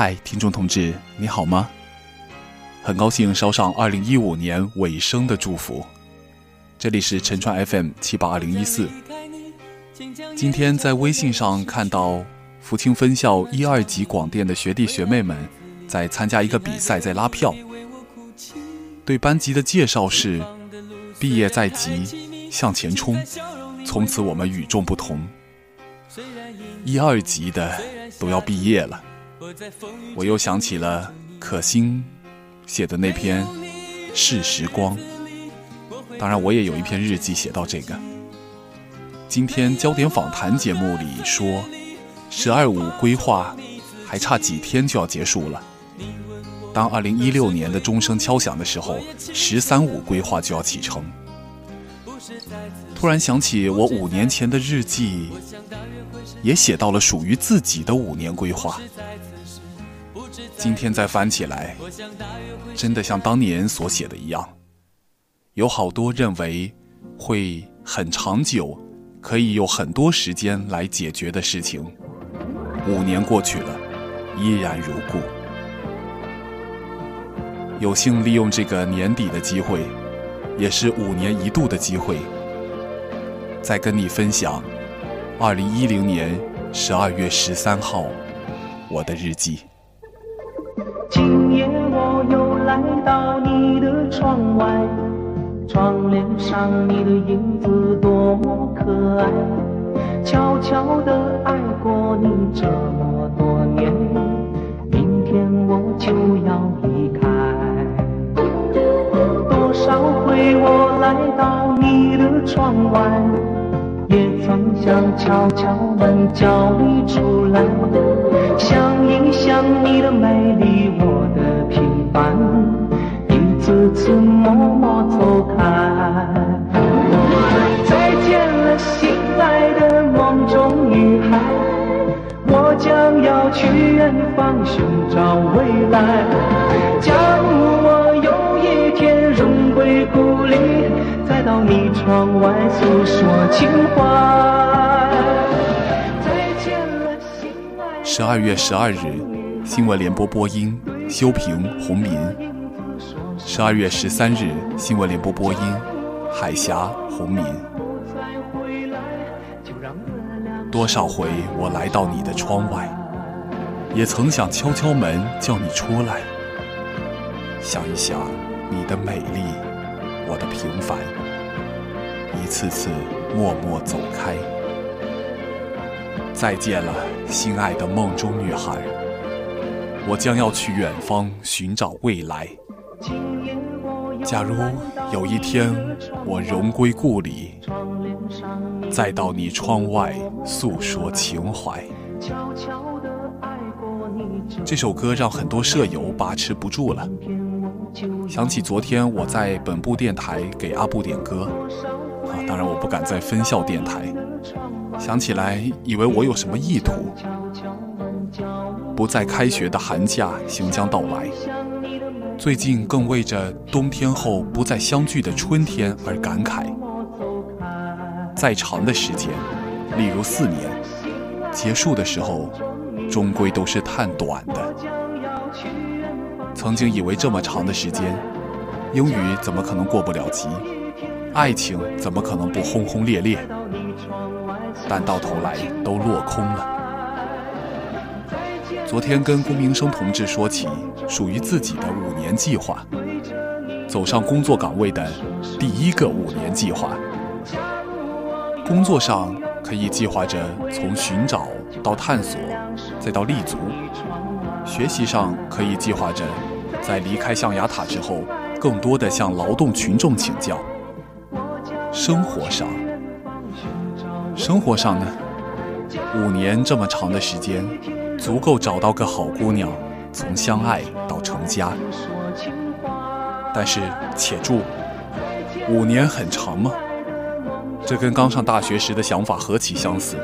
嗨，听众同志，你好吗？很高兴捎上二零一五年尾声的祝福。这里是陈川 FM 七八二零一四。今天在微信上看到福清分校一二级广电的学弟学妹们在参加一个比赛，在拉票。对班级的介绍是：毕业在即，向前冲，从此我们与众不同。一二级的都要毕业了，我又想起了可心写的那篇《是时光》。当然，我也有一篇日记写到这个。今天焦点访谈节目里说，“十二五”规划还差几天就要结束了。当二零一六年的钟声敲响的时候，“十三五”规划就要启程。突然想起我五年前的日记，也写到了属于自己的五年规划。今天再翻起来，真的像当年所写的一样。有好多认为会很长久，可以有很多时间来解决的事情，五年过去了，依然如故。有幸利用这个年底的机会，也是五年一度的机会，再跟你分享二零一零年十二月十三号我的日记。今夜我又来到你的窗外。窗帘上你的影子多么可爱，悄悄地爱过你这么多年，明天我就要离开。多少回我来到你的窗外，也曾想敲敲门叫你出来，想一想你的美丽，我的平凡。一次次默默走开，再见了，心爱的梦中女孩，我将要去远方寻找未来。假如我有一天荣归故里，再到你窗外诉说情怀。十二月十二日，新闻联播播音：修平、洪民。十二月十三日，新闻联播播音，海峡洪民。多少回我来到你的窗外，也曾想敲敲门叫你出来。想一想你的美丽，我的平凡，一次次默默走开。再见了，心爱的梦中女孩，我将要去远方寻找未来。假如有一天我荣归故里，再到你窗外诉说情怀。这首歌让很多舍友把持不住了。想起昨天我在本部电台给阿布点歌，啊，当然我不敢在分校电台。想起来以为我有什么意图，不再开学的寒假行将到来。最近更为着冬天后不再相聚的春天而感慨。再长的时间，例如四年，结束的时候，终归都是太短的。曾经以为这么长的时间，英语怎么可能过不了级？爱情怎么可能不轰轰烈烈？但到头来都落空了。昨天跟龚明生同志说起属于自己的五年计划，走上工作岗位的第一个五年计划。工作上可以计划着从寻找到探索，再到立足；学习上可以计划着在离开象牙塔之后，更多的向劳动群众请教。生活上，生活上呢，五年这么长的时间。足够找到个好姑娘，从相爱到成家。但是，且住，五年很长吗？这跟刚上大学时的想法何其相似。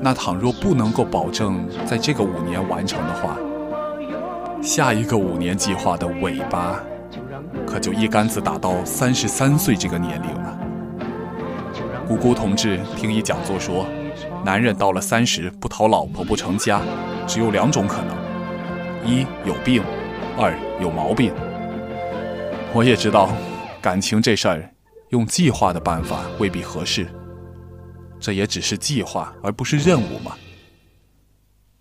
那倘若不能够保证在这个五年完成的话，下一个五年计划的尾巴，可就一竿子打到三十三岁这个年龄了。姑姑同志听一讲座说。男人到了三十不讨老婆不成家，只有两种可能：一有病，二有毛病。我也知道，感情这事儿，用计划的办法未必合适。这也只是计划，而不是任务嘛。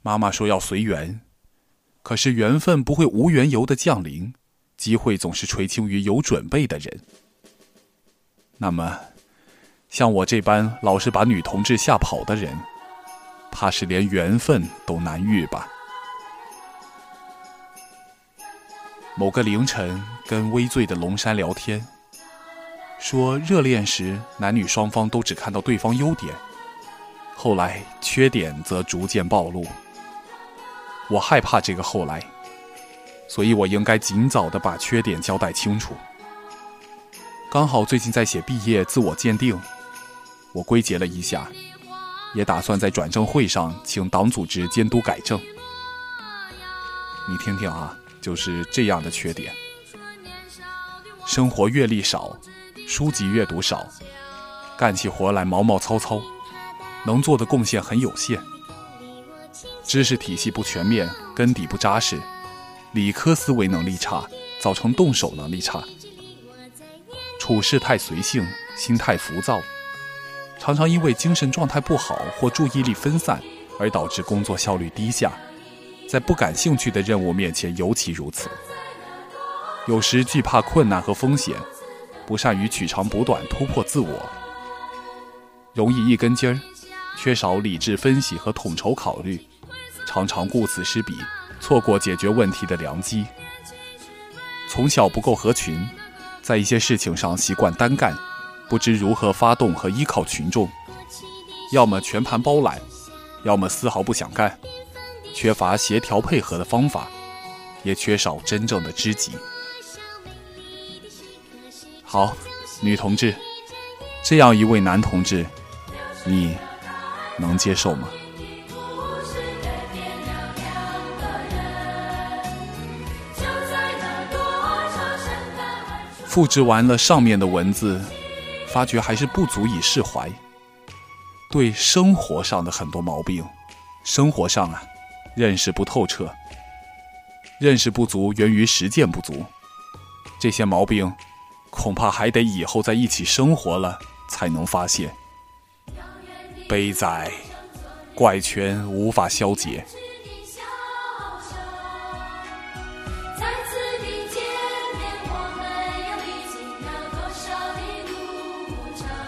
妈妈说要随缘，可是缘分不会无缘由的降临，机会总是垂青于有准备的人。那么，像我这般老是把女同志吓跑的人，怕是连缘分都难遇吧。某个凌晨，跟微醉的龙山聊天，说热恋时男女双方都只看到对方优点，后来缺点则逐渐暴露。我害怕这个后来，所以我应该尽早的把缺点交代清楚。刚好最近在写毕业自我鉴定，我归结了一下，也打算在转正会上请党组织监督改正。你听听啊。就是这样的缺点：生活阅历少，书籍阅读少，干起活来毛毛糙糙，能做的贡献很有限，知识体系不全面，根底不扎实，理科思维能力差，造成动手能力差，处事太随性，心态浮躁，常常因为精神状态不好或注意力分散而导致工作效率低下。在不感兴趣的任务面前尤其如此。有时惧怕困难和风险，不善于取长补短、突破自我，容易一根筋儿，缺少理智分析和统筹考虑，常常顾此失彼，错过解决问题的良机。从小不够合群，在一些事情上习惯单干，不知如何发动和依靠群众，要么全盘包揽，要么丝毫不想干。缺乏协调配合的方法，也缺少真正的知己。好，女同志，这样一位男同志，你能接受吗？复制完了上面的文字，发觉还是不足以释怀。对生活上的很多毛病，生活上啊。认识不透彻，认识不足源于实践不足，这些毛病恐怕还得以后在一起生活了才能发现。悲哉，怪圈无法消解。不争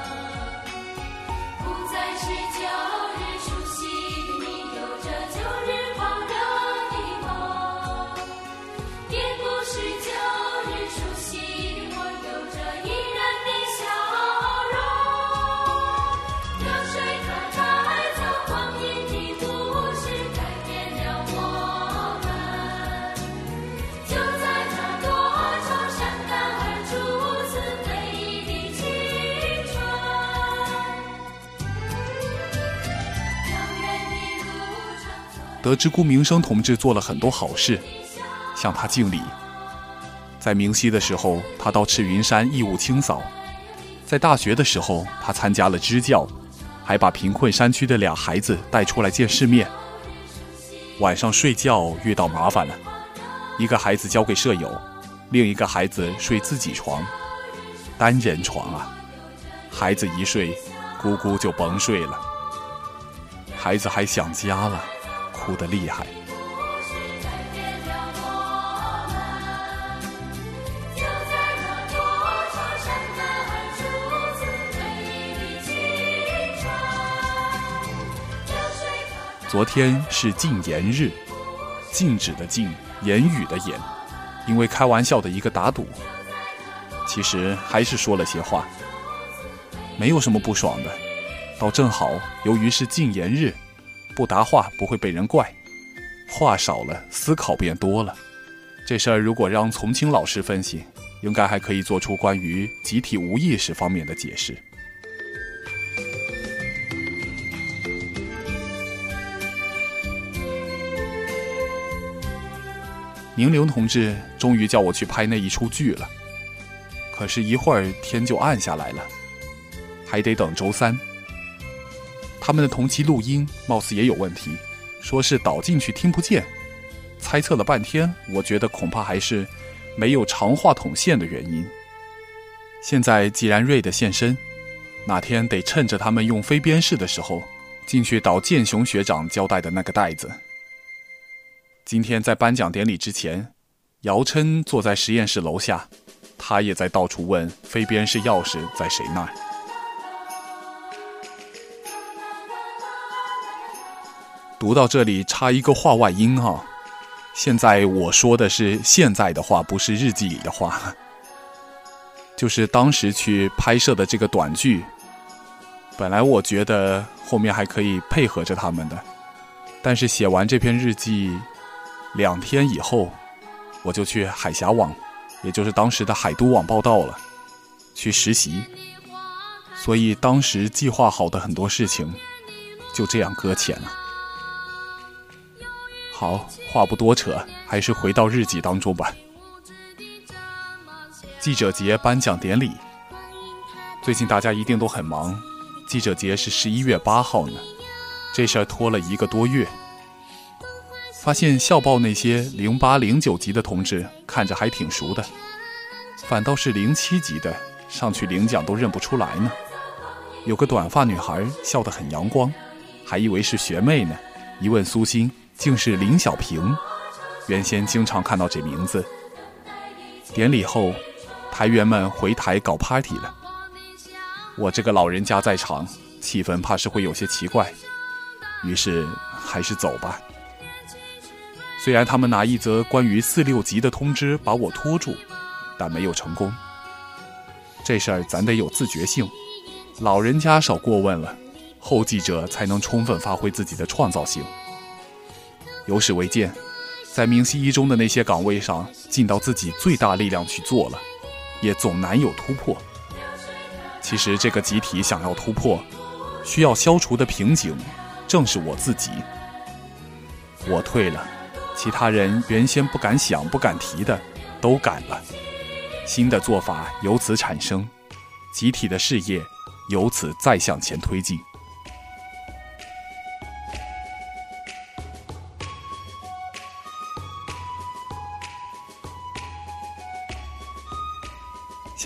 得知顾明生同志做了很多好事，向他敬礼。在明溪的时候，他到赤云山义务清扫；在大学的时候，他参加了支教，还把贫困山区的俩孩子带出来见世面。晚上睡觉遇到麻烦了，一个孩子交给舍友，另一个孩子睡自己床，单人床啊，孩子一睡，姑姑就甭睡了，孩子还想家了。哭得厉害。昨天是禁言日，禁止的禁，言语的言，因为开玩笑的一个打赌，其实还是说了些话，没有什么不爽的，倒正好，由于是禁言日。不答话不会被人怪，话少了思考变多了。这事儿如果让从青老师分析，应该还可以做出关于集体无意识方面的解释。宁玲同志终于叫我去拍那一出剧了，可是，一会儿天就暗下来了，还得等周三。他们的同期录音貌似也有问题，说是导进去听不见。猜测了半天，我觉得恐怕还是没有长话筒线的原因。现在既然瑞的现身，哪天得趁着他们用飞边式的时候，进去导建雄学长交代的那个袋子。今天在颁奖典礼之前，姚琛坐在实验室楼下，他也在到处问飞边式钥匙在谁那儿。读到这里，插一个话外音哈。现在我说的是现在的话，不是日记里的话。就是当时去拍摄的这个短剧，本来我觉得后面还可以配合着他们的，但是写完这篇日记两天以后，我就去海峡网，也就是当时的海都网报道了，去实习。所以当时计划好的很多事情，就这样搁浅了。好，话不多扯，还是回到日记当中吧。记者节颁奖典礼，最近大家一定都很忙。记者节是十一月八号呢，这事儿拖了一个多月。发现校报那些零八零九级的同志看着还挺熟的，反倒是零七级的上去领奖都认不出来呢。有个短发女孩笑得很阳光，还以为是学妹呢，一问苏欣。竟是林小平，原先经常看到这名字。典礼后，台员们回台搞 party 了。我这个老人家在场，气氛怕是会有些奇怪，于是还是走吧。虽然他们拿一则关于四六级的通知把我拖住，但没有成功。这事儿咱得有自觉性，老人家少过问了，后继者才能充分发挥自己的创造性。有史为鉴，在明晰一中的那些岗位上，尽到自己最大力量去做了，也总难有突破。其实这个集体想要突破，需要消除的瓶颈，正是我自己。我退了，其他人原先不敢想、不敢提的，都敢了。新的做法由此产生，集体的事业由此再向前推进。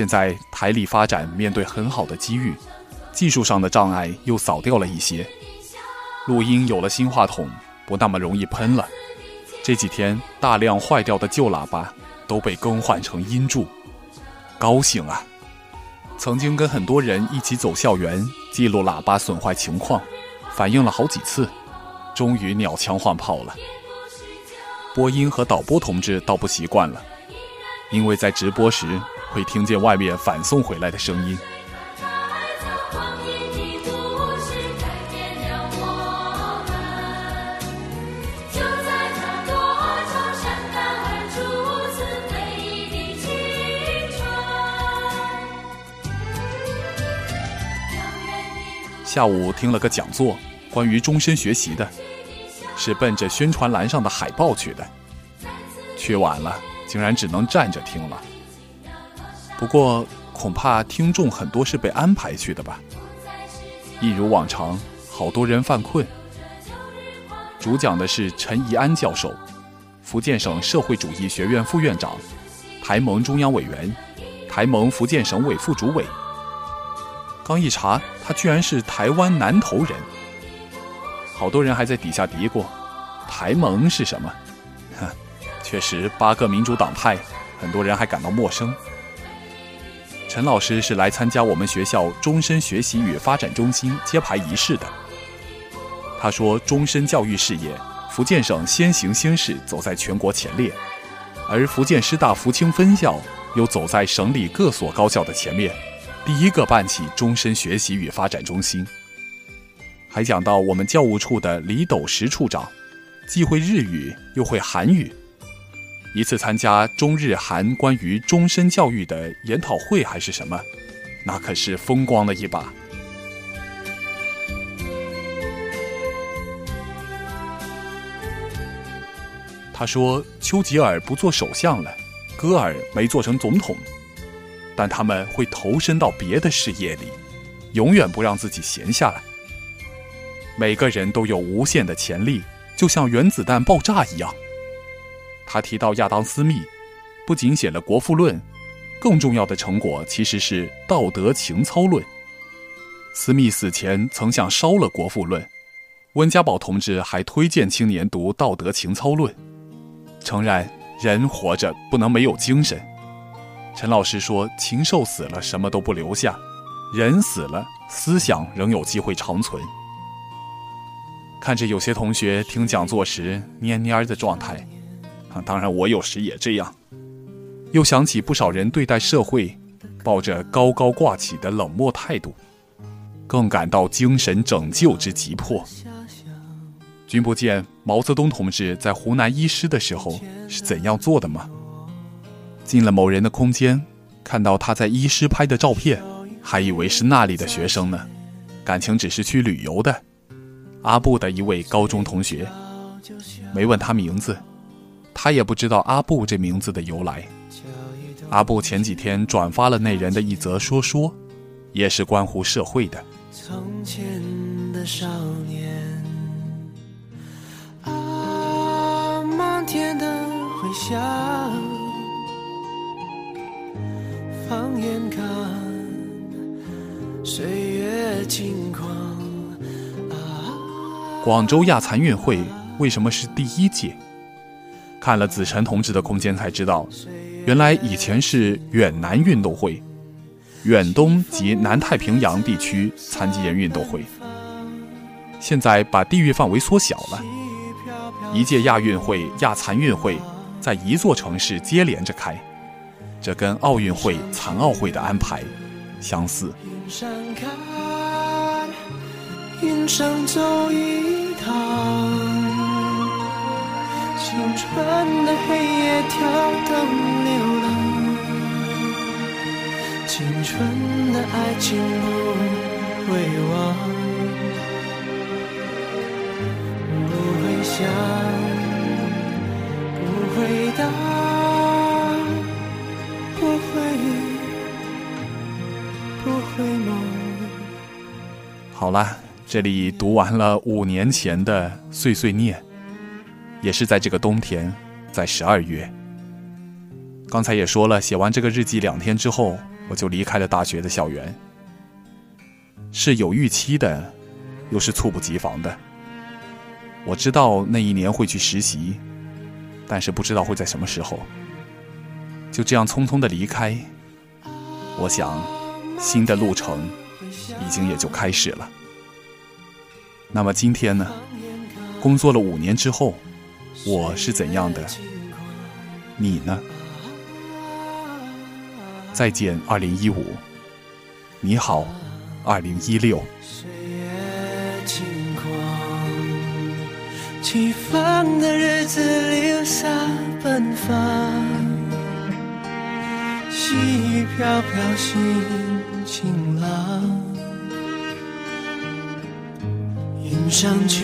现在台里发展面对很好的机遇，技术上的障碍又扫掉了一些，录音有了新话筒，不那么容易喷了。这几天大量坏掉的旧喇叭都被更换成音柱，高兴啊！曾经跟很多人一起走校园记录喇叭损坏情况，反映了好几次，终于鸟枪换炮了。播音和导播同志倒不习惯了，因为在直播时。会听见外面反送回来的声音。下午听了个讲座，关于终身学习的，是奔着宣传栏上的海报去的。去晚了，竟然只能站着听了。不过，恐怕听众很多是被安排去的吧。一如往常，好多人犯困。主讲的是陈怡安教授，福建省社会主义学院副院长，台盟中央委员，台盟福建省委副主委。刚一查，他居然是台湾南投人。好多人还在底下嘀咕：“台盟是什么？”哼，确实八个民主党派，很多人还感到陌生。陈老师是来参加我们学校终身学习与发展中心揭牌仪式的。他说：“终身教育事业，福建省先行先试，走在全国前列；而福建师大福清分校又走在省里各所高校的前面，第一个办起终身学习与发展中心。”还讲到我们教务处的李斗石处长，既会日语又会韩语。一次参加中日韩关于终身教育的研讨会还是什么，那可是风光了一把。他说：“丘吉尔不做首相了，戈尔没做成总统，但他们会投身到别的事业里，永远不让自己闲下来。每个人都有无限的潜力，就像原子弹爆炸一样。”他提到亚当·斯密，不仅写了《国富论》，更重要的成果其实是《道德情操论》。斯密死前曾想烧了《国富论》，温家宝同志还推荐青年读《道德情操论》，诚然，人活着不能没有精神。陈老师说：“禽兽死了，什么都不留下；人死了，思想仍有机会长存。”看着有些同学听讲座时蔫蔫的状态，啊，当然我有时也这样。又想起不少人对待社会，抱着高高挂起的冷漠态度，更感到精神拯救之急迫。君不见毛泽东同志在湖南医师的时候是怎样做的吗？进了某人的空间，看到他在医师拍的照片，还以为是那里的学生呢，感情只是去旅游的。阿布的一位高中同学，没问他名字，他也不知道阿布这名字的由来。阿布前几天转发了那人的一则说说，也是关乎社会的。从前的少年，啊，漫天的回响。放眼看，岁月轻狂。广州亚残运会为什么是第一届？看了子晨同志的空间才知道，原来以前是远南运动会，远东及南太平洋地区残疾人运动会。现在把地域范围缩小了，一届亚运会、亚残运会在一座城市接连着开。这跟奥运会、残奥会的安排相似。云上看，云上走一趟，青春的黑夜跳灯流浪，青春的爱情不会忘，不会想，不会答。好了，这里读完了五年前的碎碎念，也是在这个冬天，在十二月。刚才也说了，写完这个日记两天之后，我就离开了大学的校园。是有预期的，又是猝不及防的。我知道那一年会去实习，但是不知道会在什么时候。就这样匆匆的离开，我想，新的路程。已经也就开始了。那么今天呢？工作了五年之后，我是怎样的？你呢？再见，二零一五。你好，二零一六。起风的日子留下奔放，细雨飘飘，心晴朗。云上去，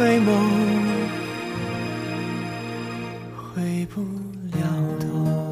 回眸，回不了头。